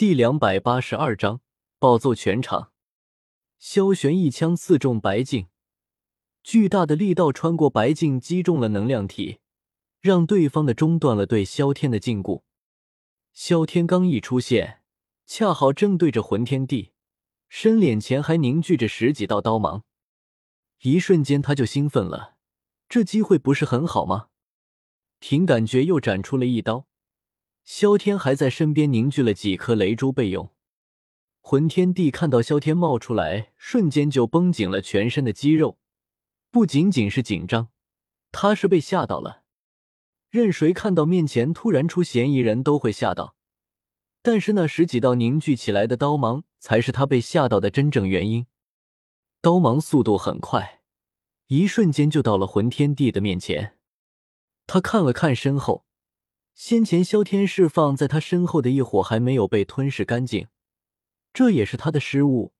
第两百八十二章暴揍全场。萧玄一枪刺中白净，巨大的力道穿过白净，击中了能量体，让对方的中断了对萧天的禁锢。萧天刚一出现，恰好正对着魂天帝，身脸前还凝聚着十几道刀芒。一瞬间，他就兴奋了，这机会不是很好吗？凭感觉又斩出了一刀。萧天还在身边凝聚了几颗雷珠备用。魂天帝看到萧天冒出来，瞬间就绷紧了全身的肌肉，不仅仅是紧张，他是被吓到了。任谁看到面前突然出嫌疑人都会吓到，但是那十几道凝聚起来的刀芒才是他被吓到的真正原因。刀芒速度很快，一瞬间就到了魂天帝的面前。他看了看身后。先前萧天释放在他身后的一火还没有被吞噬干净，这也是他的失误。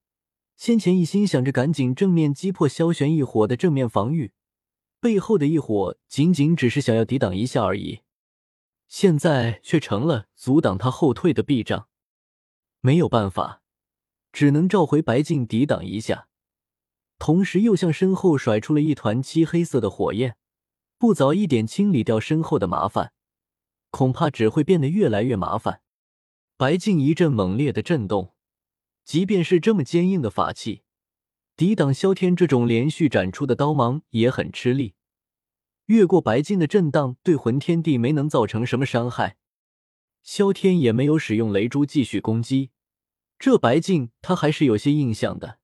先前一心想着赶紧正面击破萧玄一火的正面防御，背后的一火仅仅只是想要抵挡一下而已，现在却成了阻挡他后退的壁障。没有办法，只能召回白镜抵挡一下，同时又向身后甩出了一团漆黑色的火焰，不早一点清理掉身后的麻烦。恐怕只会变得越来越麻烦。白净一阵猛烈的震动，即便是这么坚硬的法器，抵挡萧天这种连续斩出的刀芒也很吃力。越过白净的震荡，对魂天地没能造成什么伤害。萧天也没有使用雷珠继续攻击。这白净他还是有些印象的，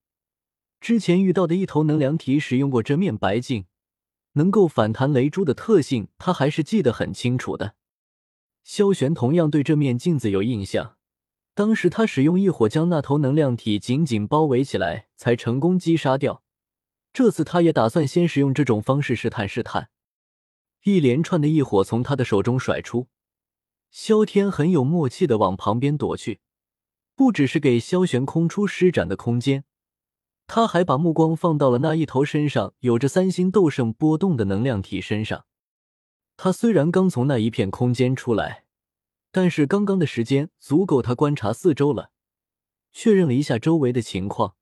之前遇到的一头能量体使用过这面白镜，能够反弹雷珠的特性，他还是记得很清楚的。萧玄同样对这面镜子有印象，当时他使用异火将那头能量体紧紧包围起来，才成功击杀掉。这次他也打算先使用这种方式试探试探。一连串的异火从他的手中甩出，萧天很有默契的往旁边躲去，不只是给萧玄空出施展的空间，他还把目光放到了那一头身上有着三星斗圣波动的能量体身上。他虽然刚从那一片空间出来，但是刚刚的时间足够他观察四周了，确认了一下周围的情况。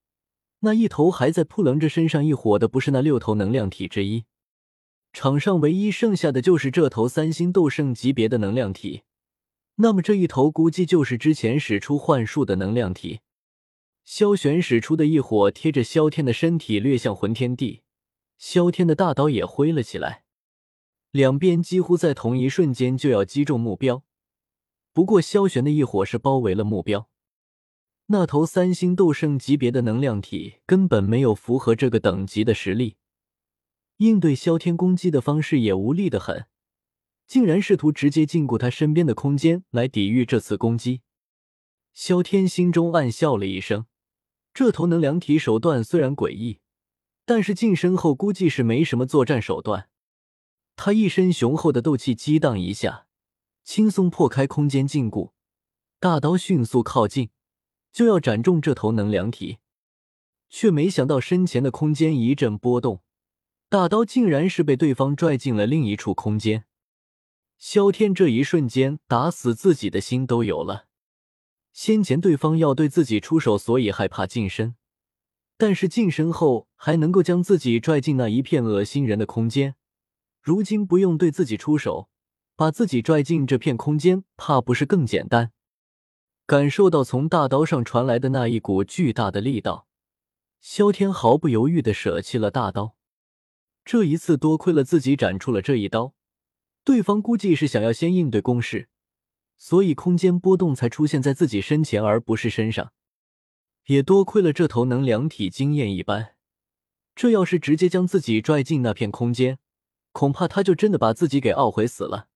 那一头还在扑棱着身上一火的，不是那六头能量体之一。场上唯一剩下的就是这头三星斗圣级别的能量体，那么这一头估计就是之前使出幻术的能量体。萧玄使出的一火贴着萧天的身体掠向魂天地，萧天的大刀也挥了起来。两边几乎在同一瞬间就要击中目标，不过萧玄的一火是包围了目标。那头三星斗圣级别的能量体根本没有符合这个等级的实力，应对萧天攻击的方式也无力的很，竟然试图直接禁锢他身边的空间来抵御这次攻击。萧天心中暗笑了一声，这头能量体手段虽然诡异，但是近身后估计是没什么作战手段。他一身雄厚的斗气激荡一下，轻松破开空间禁锢，大刀迅速靠近，就要斩中这头能量体，却没想到身前的空间一阵波动，大刀竟然是被对方拽进了另一处空间。萧天这一瞬间打死自己的心都有了。先前对方要对自己出手，所以害怕近身，但是近身后还能够将自己拽进那一片恶心人的空间。如今不用对自己出手，把自己拽进这片空间，怕不是更简单？感受到从大刀上传来的那一股巨大的力道，萧天毫不犹豫的舍弃了大刀。这一次多亏了自己斩出了这一刀，对方估计是想要先应对攻势，所以空间波动才出现在自己身前而不是身上。也多亏了这头能量体经验一般，这要是直接将自己拽进那片空间。恐怕他就真的把自己给懊悔死了。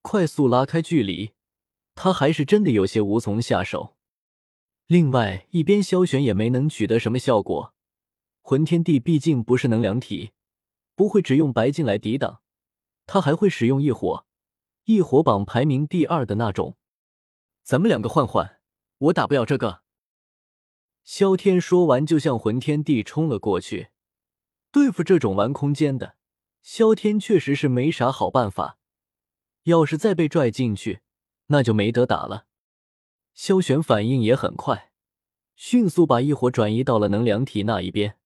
快速拉开距离，他还是真的有些无从下手。另外一边，萧玄也没能取得什么效果。魂天地毕竟不是能量体，不会只用白金来抵挡，他还会使用异火，异火榜排名第二的那种。咱们两个换换，我打不了这个。萧天说完，就向魂天地冲了过去。对付这种玩空间的。萧天确实是没啥好办法，要是再被拽进去，那就没得打了。萧玄反应也很快，迅速把异火转移到了能量体那一边。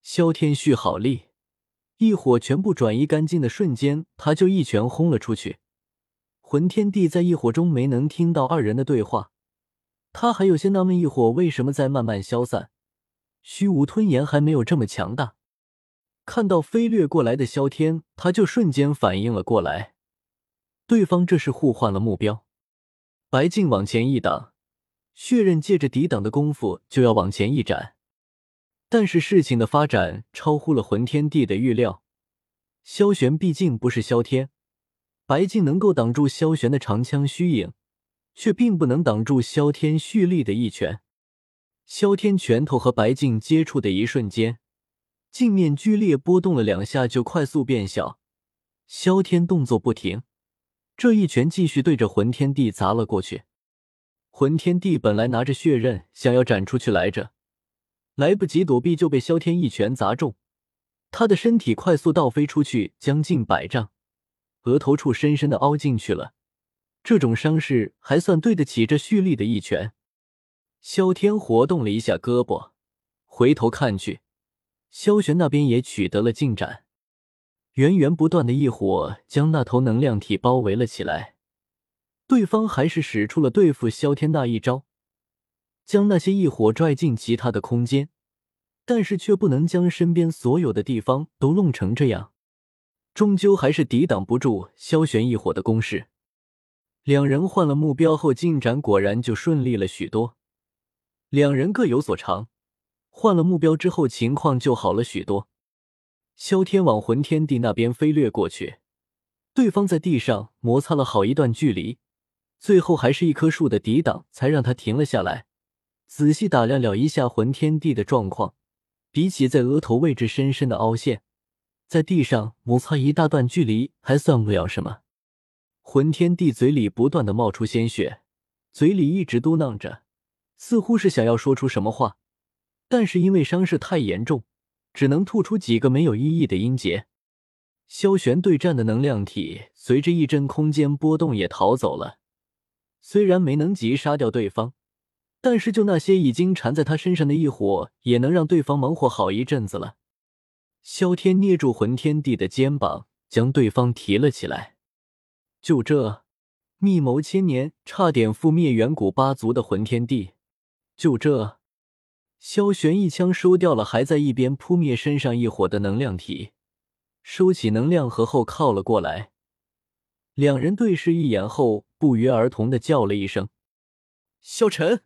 萧天蓄好力，异火全部转移干净的瞬间，他就一拳轰了出去。魂天帝在异火中没能听到二人的对话，他还有些纳闷，异火为什么在慢慢消散，虚无吞炎还没有这么强大。看到飞掠过来的萧天，他就瞬间反应了过来，对方这是互换了目标。白净往前一挡，血刃借着抵挡的功夫就要往前一斩，但是事情的发展超乎了魂天帝的预料。萧玄毕竟不是萧天。白净能够挡住萧玄的长枪虚影，却并不能挡住萧天蓄力的一拳。萧天拳头和白净接触的一瞬间，镜面剧烈波动了两下，就快速变小。萧天动作不停，这一拳继续对着魂天帝砸了过去。魂天帝本来拿着血刃想要斩出去来着，来不及躲避就被萧天一拳砸中，他的身体快速倒飞出去将近百丈。额头处深深的凹进去了，这种伤势还算对得起这蓄力的一拳。萧天活动了一下胳膊，回头看去，萧玄那边也取得了进展。源源不断的异火将那头能量体包围了起来。对方还是使出了对付萧天那一招，将那些异火拽进其他的空间，但是却不能将身边所有的地方都弄成这样。终究还是抵挡不住萧玄一伙的攻势。两人换了目标后，进展果然就顺利了许多。两人各有所长，换了目标之后，情况就好了许多。萧天往魂天地那边飞掠过去，对方在地上摩擦了好一段距离，最后还是一棵树的抵挡才让他停了下来。仔细打量了一下魂天地的状况，比起在额头位置深深的凹陷。在地上摩擦一大段距离还算不了什么。魂天帝嘴里不断的冒出鲜血，嘴里一直嘟囔着，似乎是想要说出什么话，但是因为伤势太严重，只能吐出几个没有意义的音节。萧玄对战的能量体随着一阵空间波动也逃走了，虽然没能及杀掉对方，但是就那些已经缠在他身上的异火，也能让对方忙活好一阵子了。萧天捏住魂天帝的肩膀，将对方提了起来。就这，密谋千年，差点覆灭远古八族的魂天帝。就这，萧玄一枪收掉了还在一边扑灭身上一火的能量体，收起能量核后靠了过来。两人对视一眼后，不约而同的叫了一声：“萧晨。”